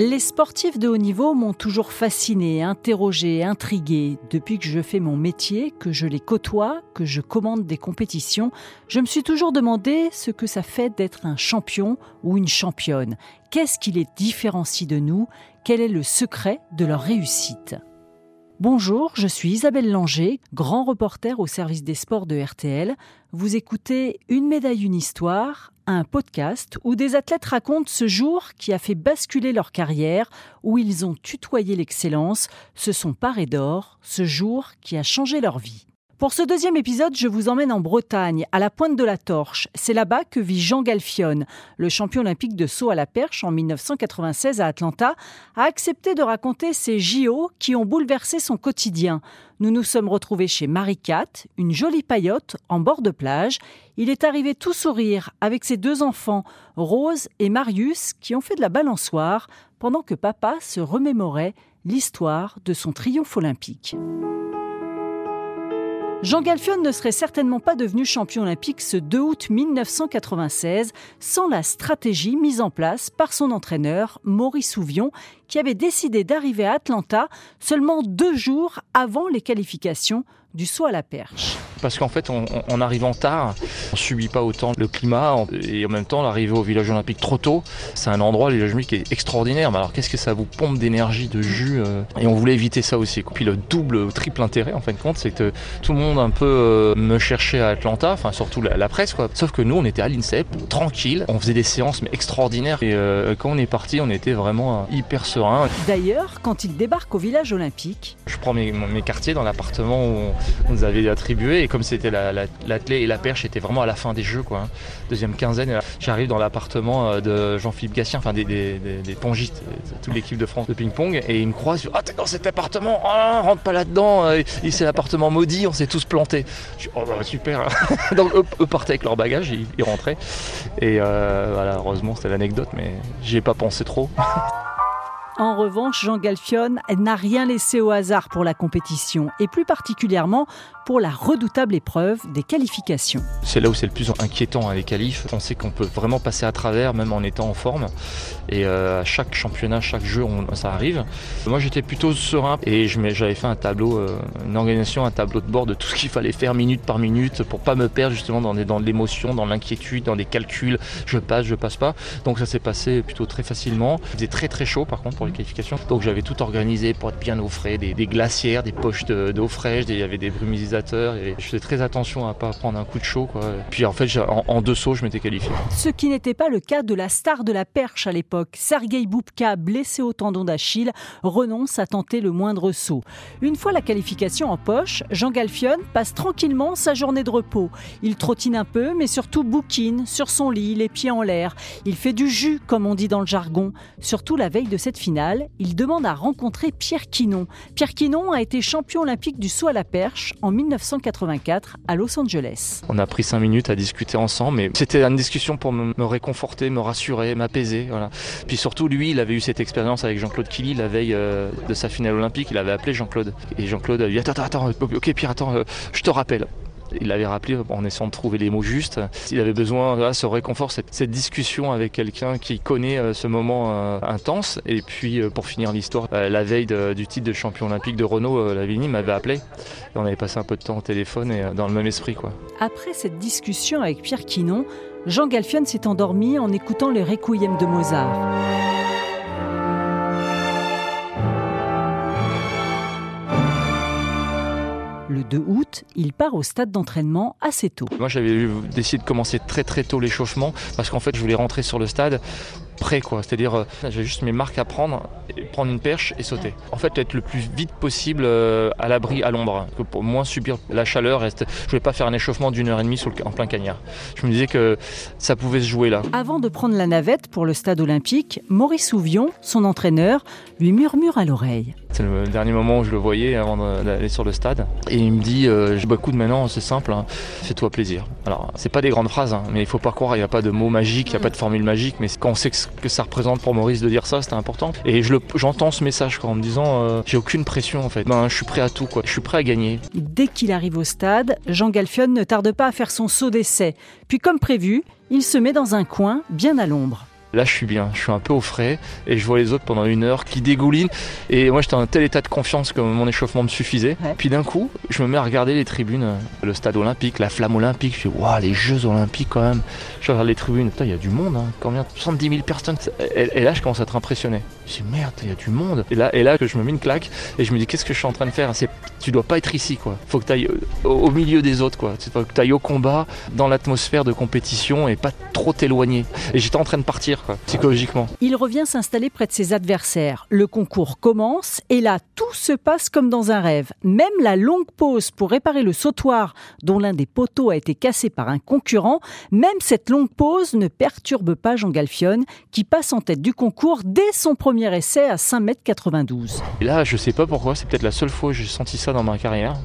Les sportifs de haut niveau m'ont toujours fasciné, interrogé, intrigué. Depuis que je fais mon métier, que je les côtoie, que je commande des compétitions, je me suis toujours demandé ce que ça fait d'être un champion ou une championne. Qu'est-ce qui les différencie de nous? Quel est le secret de leur réussite? Bonjour, je suis Isabelle Langer, grand reporter au service des sports de RTL. Vous écoutez Une médaille, une histoire, un podcast où des athlètes racontent ce jour qui a fait basculer leur carrière, où ils ont tutoyé l'excellence, se sont parés d'or, ce jour qui a changé leur vie. Pour ce deuxième épisode, je vous emmène en Bretagne, à la pointe de la Torche. C'est là-bas que vit Jean Galfionne, le champion olympique de saut à la perche en 1996 à Atlanta, a accepté de raconter ces JO qui ont bouleversé son quotidien. Nous nous sommes retrouvés chez Marie-Cat, une jolie paillote en bord de plage. Il est arrivé tout sourire avec ses deux enfants, Rose et Marius, qui ont fait de la balançoire pendant que papa se remémorait l'histoire de son triomphe olympique. Jean Galfion ne serait certainement pas devenu champion olympique ce 2 août 1996 sans la stratégie mise en place par son entraîneur Maurice Souvion qui avait décidé d'arriver à Atlanta seulement deux jours avant les qualifications du saut à la perche. Parce qu'en fait, en arrivant tard, on subit pas autant le climat et en même temps, l'arrivée au village olympique trop tôt, c'est un endroit, le village olympique, qui est extraordinaire. Mais alors, qu'est-ce que ça vous pompe d'énergie, de jus euh, Et on voulait éviter ça aussi. Puis le double, ou triple intérêt, en fin de compte, c'est que tout le monde un peu euh, me cherchait à Atlanta, enfin surtout la, presse, quoi. Sauf que nous, on était à l'INSEP, tranquille, on faisait des séances mais extraordinaires. Et euh, quand on est parti, on était vraiment hyper serein. D'ailleurs, quand il débarque au village olympique, je prends mes, mes quartiers dans l'appartement où on nous avait attribué et comme c'était la, la, et la perche était vraiment à la fin des jeux quoi. Hein. Deuxième quinzaine, j'arrive dans l'appartement euh, de Jean-Philippe Gatien, enfin des, des, des, pongistes, euh, toute l'équipe de France de ping-pong et il me croise, ah t'es dans cet appartement, oh, rentre pas là-dedans, euh, c'est l'appartement maudit, on s'est tous plantés. Je dis, oh bah, super. Donc eux, partaient avec leur bagage, ils, ils rentraient et voilà, heureusement c'était l'anecdote, mais j'y ai pas pensé trop. En revanche, Jean Galfion n'a rien laissé au hasard pour la compétition, et plus particulièrement pour la redoutable épreuve des qualifications. C'est là où c'est le plus inquiétant, hein, les qualifs. On sait qu'on peut vraiment passer à travers, même en étant en forme. Et euh, à chaque championnat, chaque jeu, ça arrive. Moi, j'étais plutôt serein et j'avais fait un tableau, euh, une organisation, un tableau de bord de tout ce qu'il fallait faire minute par minute pour pas me perdre justement dans, l'émotion, dans l'inquiétude, dans des calculs. Je passe, je passe pas. Donc ça s'est passé plutôt très facilement. Il faisait très très chaud par contre Donc j'avais tout organisé pour être bien au frais, des, glacières, des poches d'eau fraîche, il y avait des brumisateurs et je faisais très attention à pas prendre un coup de chaud. Puis en fait, en, deux sauts, je m'étais qualifié. Ce qui n'était pas le cas de la star de la perche à l'époque. Sergei Boubka, blessé au tendon d'Achille, renonce à tenter le moindre saut. Une fois la qualification en poche, Jean Galfion passe tranquillement sa journée de repos. Il trottine un peu, mais surtout bouquine sur son lit, les pieds en l'air. Il fait du jus, comme on dit dans le jargon. Surtout la veille de cette finale, il demande à rencontrer Pierre Quinon. Pierre Quinon a été champion olympique du saut à la perche en 1984 à Los Angeles. On a pris cinq minutes à discuter ensemble, mais c'était une discussion pour me, réconforter, me rassurer, m'apaiser. Puis surtout, lui, il avait eu cette expérience avec Jean-Claude Killy la veille euh, de sa finale olympique. Il avait appelé Jean-Claude. Et Jean-Claude a dit Attends, attends, attends, ok, Pierre, attends, euh, je te rappelle. Il l'avait rappelé en essayant de trouver les mots justes. Il avait besoin de ce réconfort, cette, discussion avec quelqu'un qui connaît euh, ce moment euh, intense. Et puis, euh, pour finir l'histoire, la veille du titre de champion olympique de Renault, Lavigny m'avait appelé. Et on avait passé un peu de temps au téléphone et dans le même esprit. Quoi. Après cette discussion avec Pierre Quinon, Jean Galfion s'est endormi en écoutant le Requiem de Mozart. Le 2 août, il part au stade d'entraînement assez tôt. Moi, j'avais décidé de commencer très très tôt l'échauffement parce qu'en fait, je voulais rentrer sur le stade prêt quoi. C'est-à-dire euh, j'ai juste mes marques à prendre, prendre une perche et sauter. En fait être le plus vite possible euh, à l'abri, à l'ombre, pour moins subir la chaleur. Je voulais pas faire un échauffement d'une heure et demie en plein cagnard. Je me disais que ça pouvait se jouer là. Avant de prendre la navette pour le stade olympique, Maurice Souvion, son entraîneur, lui murmure à l'oreille. C'est le dernier moment où je le voyais avant d'aller sur le stade. Et il me dit euh, beaucoup de maintenant, c'est simple, hein. fais-toi plaisir. Alors, c'est pas des grandes phrases, hein, mais il faut pas croire, il n'y a pas de mots magiques, il n'y a pas de formule magique, mais quand on sait que ça représente pour Maurice de dire ça, c'était important. Et j'entends ce message en me disant euh, J'ai aucune pression en fait, ben, je suis prêt à tout, quoi. je suis prêt à gagner. Dès qu'il arrive au stade, Jean Galfion ne tarde pas à faire son saut d'essai. Puis, comme prévu, il se met dans un coin, bien à l'ombre. Là, je suis bien, je suis un peu au frais et je vois les autres pendant une heure qui dégoulinent. Et moi, j'étais dans un tel état de confiance que mon échauffement me suffisait. Puis d'un coup, je me mets à regarder les tribunes, euh, le stade olympique, la flamme olympique. Je fais, waouh, les Jeux olympiques quand même. Je regarde les tribunes, putain, il y a du monde, hein. combien? 70 000 personnes. Et, là, je commence à être impressionné. Je dis, merde, il y a du monde. Et là, et là, je me mets une claque et je me dis, qu'est-ce que je suis en train de faire? Tu dois pas être ici, quoi. Faut que tu ailles euh, au, milieu des autres, quoi. Faut que tu ailles au combat, dans l'atmosphère de compétition et pas trop t'éloigner. Et j'étais en train de partir, quoi, psychologiquement. Il revient s'installer près de ses adversaires. Le concours commence et là, tout se passe comme dans un rêve. Même la longue pause pour réparer le sautoir dont l'un des poteaux a été cassé par un concurrent, même cette longue pause ne perturbe pas Jean Galfione qui passe en tête du concours dès son premier essai à 5m92. Et là, je sais pas pourquoi, c'est peut-être la seule fois que j'ai senti ça dans ma carrière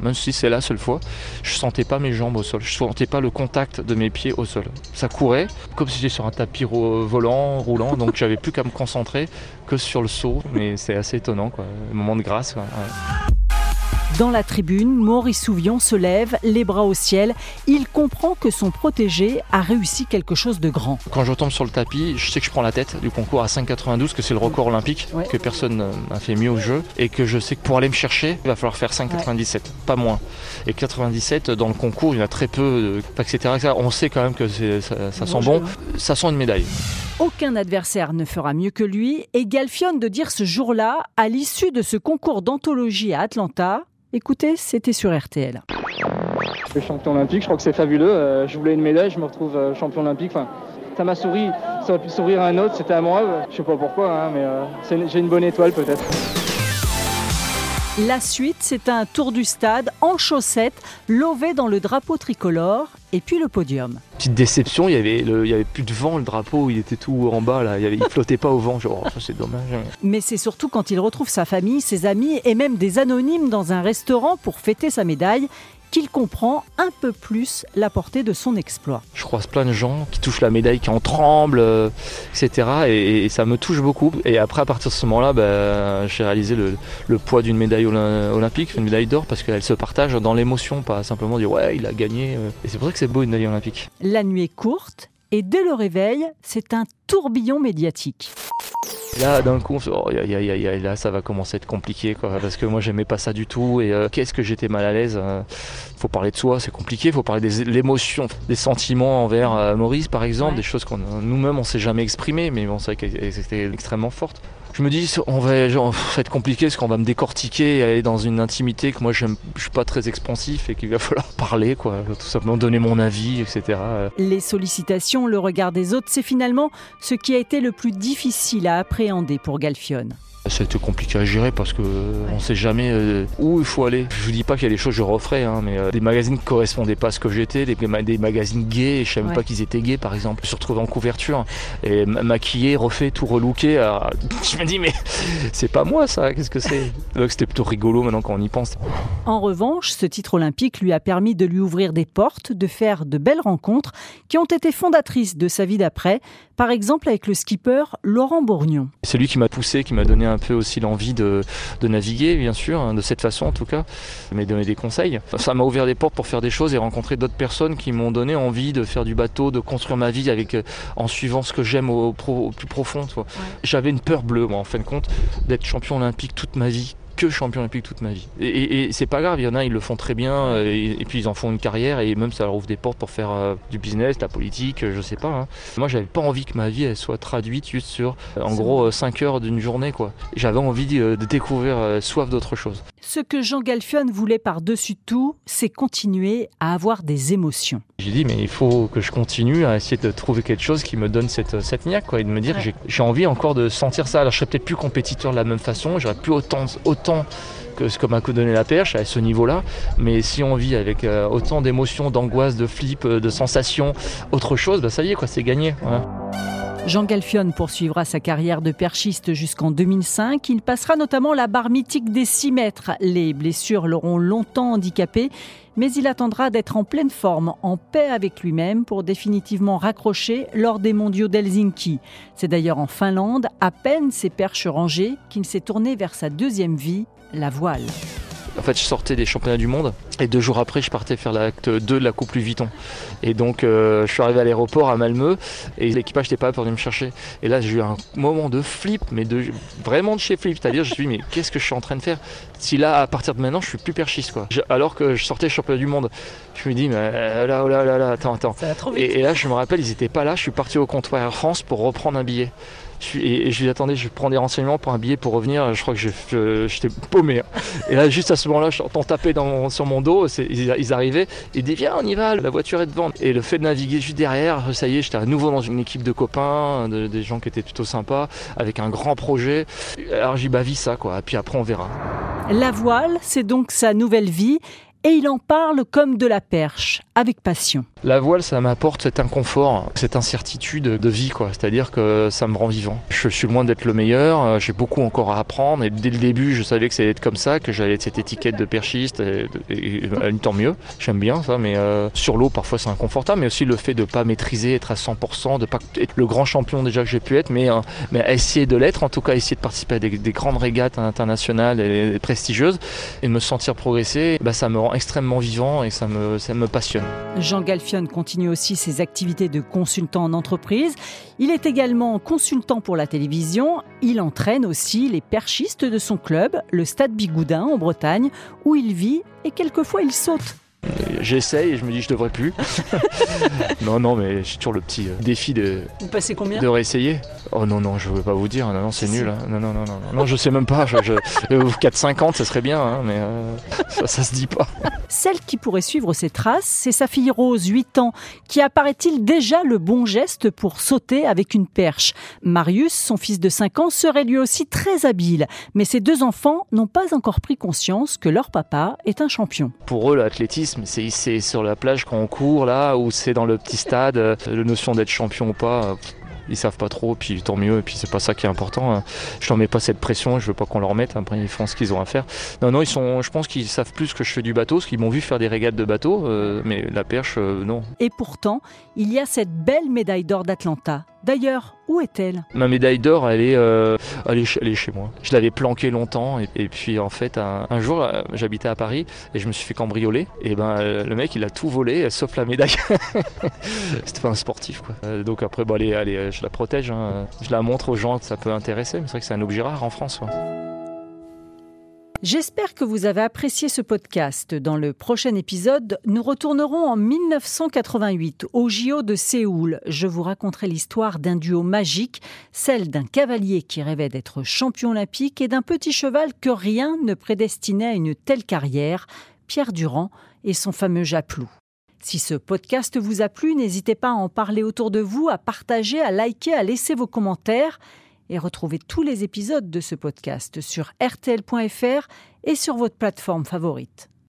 même si c'est la seule fois, je sentais pas mes jambes au sol, je sentais pas le contact de mes pieds au sol. Ça courait comme si j'étais sur un tapis volant, roulant, donc j'avais plus qu'à me concentrer que sur le saut, mais c'est assez étonnant, quoi. moment de grâce. Dans la tribune, Maurice Souvion se lève, les bras au ciel. Il comprend que son protégé a réussi quelque chose de grand. Quand je retombe sur le tapis, je sais que je prends la tête du concours à 5,92, que c'est le record olympique, que personne n'a fait mieux au jeu, et que je sais que pour aller me chercher, il va falloir faire 5,97, pas moins. Et 97, dans le concours, il y en a très peu, etc. On sait quand même que ça, ça sent bon. Ça sent une médaille. Aucun adversaire ne fera mieux que lui, et Galfione de dire ce jour-là, à l'issue de ce concours d'anthologie à Atlanta, Écoutez, c'était sur RTL. Je suis champion olympique, je crois que c'est fabuleux. Euh, je voulais une médaille, je me retrouve euh, champion olympique. Enfin, ça m'a souri, ça aurait pu sourire à un autre, c'était à moi. Je sais pas pourquoi, hein, mais euh, j'ai une bonne étoile peut-être. La suite, c'est un tour du stade en chaussettes, lové dans le drapeau tricolore, et puis le podium. Petite déception, il y avait, il y avait plus de vent, le drapeau, il était tout en bas, là. il, ne flottait pas au vent. Genre, oh, c'est dommage. Mais c'est surtout quand il retrouve sa famille, ses amis et même des anonymes dans un restaurant pour fêter sa médaille qu'il comprend un peu plus la portée de son exploit. Je croise plein de gens qui touchent la médaille, qui en tremblent, euh, etc. Et, ça me touche beaucoup. Et après, à partir de ce moment-là, bah, j'ai réalisé le, poids d'une médaille olympique, une médaille d'or, parce qu'elle se partage dans l'émotion, pas simplement dire ouais, il a gagné. Euh. Et c'est pour ça que c'est beau une médaille olympique. La nuit est courte et dès le réveil, c'est un tourbillon médiatique. Là, d'un coup, oh, là, ça va commencer à être compliqué, quoi, parce que moi, j'aimais pas ça du tout. Et euh, qu'est-ce que j'étais mal à l'aise. Euh, faut parler de soi, c'est compliqué. Faut parler de l'émotion, des sentiments envers euh, Maurice, par exemple, des choses qu'on nous-mêmes on s'est jamais exprimé, mais bon, c'est qu'elles étaient extrêmement fortes je me dis, on va, ça va être compliqué parce qu'on va me décortiquer et aller dans une intimité que moi je suis pas très expansif et qu'il va falloir parler, quoi, tout simplement donner mon avis, etc. Les sollicitations, le regard des autres, c'est finalement ce qui a été le plus difficile à appréhender pour Galfione. C'était compliqué à gérer parce que on sait jamais euh, où il faut aller. Je vous dis pas qu'il y a des choses que je referais, hein, mais euh, des magazines qui correspondaient pas à ce que j'étais, des, des, magazines gays, je savais même pas qu'ils étaient gays par exemple, se retrouver en couverture et maquillé, refait, tout relooké. je me dis mais c'est pas moi ça, qu'est-ce que c'est? C'était plutôt rigolo maintenant quand on y pense. En revanche, ce titre olympique lui a permis de lui ouvrir des portes, de faire de belles rencontres qui ont été fondatrices de sa vie d'après, par exemple avec le skipper Laurent Bourgnon. C'est lui qui m'a poussé, qui m'a donné un peu aussi l'envie de, naviguer, bien sûr, hein, de cette façon en tout cas, m'a donné des conseils. Ça m'a ouvert des portes pour faire des choses et rencontrer d'autres personnes qui m'ont donné envie de faire du bateau, de construire ma vie avec, euh, en suivant ce que j'aime au, plus profond. J'avais une peur bleue, moi, en fin de compte, d'être champion olympique toute ma vie que champion olympique toute ma vie. Et, c'est pas grave, il y en a, ils le font très bien, euh, et, puis ils en font une carrière, et même ça leur ouvre des portes pour faire euh, du business, de la politique, euh, je sais pas. Hein. Moi, j'avais pas envie que ma vie elle soit traduite juste sur, en gros, 5 heures d'une journée, quoi. J'avais envie de, découvrir soif d'autre chose. Ce que Jean Galfion voulait par-dessus tout, c'est continuer à avoir des émotions. J'ai dit, mais il faut que je continue à essayer de trouver quelque chose qui me donne cette, cette niaque, quoi, et de me dire, j'ai envie encore de sentir ça. Alors, je serais peut-être plus compétiteur de la même façon, j'aurais plus autant, autant que ce que m'a donné la perche à ce niveau-là. Mais si on vit avec euh, autant d'émotions, d'angoisse, de flip, euh, de sensations, autre chose, bah ça y est, quoi, c'est gagné. Jean Galfion poursuivra sa carrière de perchiste jusqu'en 2005. Il passera notamment la barre mythique des 6 mètres. Les blessures l'auront longtemps handicapé, mais il attendra d'être en pleine forme, en paix avec lui-même, pour définitivement raccrocher lors des mondiaux d'Helsinki. C'est d'ailleurs en Finlande, à peine ses perches rangées, qu'il s'est tourné vers sa deuxième vie, la voile. En fait, je sortais des championnats du monde et deux jours après, je partais faire l'acte 2 de la Coupe Louis Vuitton. Et donc, euh, je suis arrivé à l'aéroport à Malmö et l'équipage n'était pas là pour venir me chercher. Et là, j'ai eu un moment de flip, mais de vraiment de chez flip. C'est-à-dire, je me suis dit, mais qu'est-ce que je suis en train de faire? Si là, à partir de maintenant, je suis plus perchiste, quoi. alors que je sortais championnat du monde, je me dis, mais euh, là, oh là, là, là, attends, attends. Et, et, là, je me rappelle, ils n'étaient pas là. Je suis parti au comptoir Air France pour reprendre un billet. Et, je lui dis attendez, je prends des renseignements pour un billet pour revenir. Je crois que j'étais paumé. Hein. Et là, juste à ce moment-là, je t'entends taper dans, sur mon dos. Ils, ils, arrivaient. Et dit viens, on y va. La voiture est devant. Et le fait de naviguer juste derrière, ça y est, j'étais à nouveau dans une équipe de copains, des gens qui étaient plutôt sympas, avec un grand projet. Alors j'ai bah ça quoi. Et puis après, on verra. La voile, c'est donc sa nouvelle vie et il en parle comme de la perche, avec passion. La voile, ça m'apporte cet inconfort, cette incertitude de vie, quoi. C'est-à-dire que ça me rend vivant. Je suis loin d'être le meilleur, euh, j'ai beaucoup encore à apprendre, et dès le début, je savais que ça allait être comme ça, que j'allais être cette étiquette de perchiste, et, tant mieux. J'aime bien ça, mais euh, sur l'eau, parfois c'est inconfortable, mais aussi le fait de pas maîtriser, être à 100%, de pas être le grand champion déjà que j'ai pu être, mais, euh, essayer de l'être, en tout cas essayer de participer à des, grandes régates internationales et, prestigieuses, et de me sentir progresser, bah, ça me rend extrêmement vivant et ça me, passionne. Jean Galfion continue aussi ses activités de consultant en entreprise. Il est également consultant pour la télévision. Il entraîne aussi les perchistes de son club, le Stade Bigoudin en Bretagne, où il vit et quelquefois il saute. J'essaye et je me dis je devrais plus. non, non, mais j'ai toujours le petit euh, défi de. Vous passez combien De réessayer. Oh non, non, je veux pas vous dire. Non, non, c'est nul. Hein. Non, non, non, non, non, je sais même pas. Je, je, 4-50, ça serait bien, hein, mais euh, ça, ça se dit pas. Celle qui pourrait suivre ses traces, c'est sa fille Rose, 8 ans, qui apparaît-il déjà le bon geste pour sauter avec une perche? Marius, son fils de 5 ans, serait lui aussi très habile, mais ces deux enfants n'ont pas encore pris conscience que leur papa est un champion. Pour eux, l'athlétisme, c'est sur la plage quand on court, là, ou c'est dans le petit stade, euh, la notion d'être champion ou pas. Euh, ils savent pas trop, puis tant mieux, et puis c'est pas ça qui est important. Hein. Je leur mets pas cette pression, je veux pas qu'on leur mette, après ils font ce qu'ils ont à faire. Non, non, je pense qu'ils savent plus que je fais du bateau, parce qu'ils m'ont vu faire des régates de bateau, euh, mais la perche, non. Et pourtant, il y a cette belle médaille d'or d'Atlanta. D'ailleurs, où est-elle? Ma médaille d'or, elle, est, euh, elle, chez moi. Je l'avais planquée longtemps et, puis en fait, un, jour, j'habitais à Paris et je me suis fait cambrioler. Et ben, le mec, il a tout volé, sauf la médaille. C'était pas un sportif, quoi. donc après, bon, allez, allez, je la protège. Hein. Je la montre aux gens que ça peut intéresser. Mais c'est vrai que c'est un objet rare en France. J'espère que vous avez apprécié ce podcast. Dans le prochain épisode, nous retournerons en 1988 au JO de Séoul. Je vous raconterai l'histoire d'un duo magique, celle d'un cavalier qui rêvait d'être champion olympique et d'un petit cheval que rien ne prédestinait à une telle carrière, Pierre Durand et son fameux Japlou. Si ce podcast vous a plu, n'hésitez pas à en parler autour de vous, à partager, à liker, à laisser vos commentaires et retrouvez tous les épisodes de ce podcast sur rtl.fr et sur votre plateforme favorite.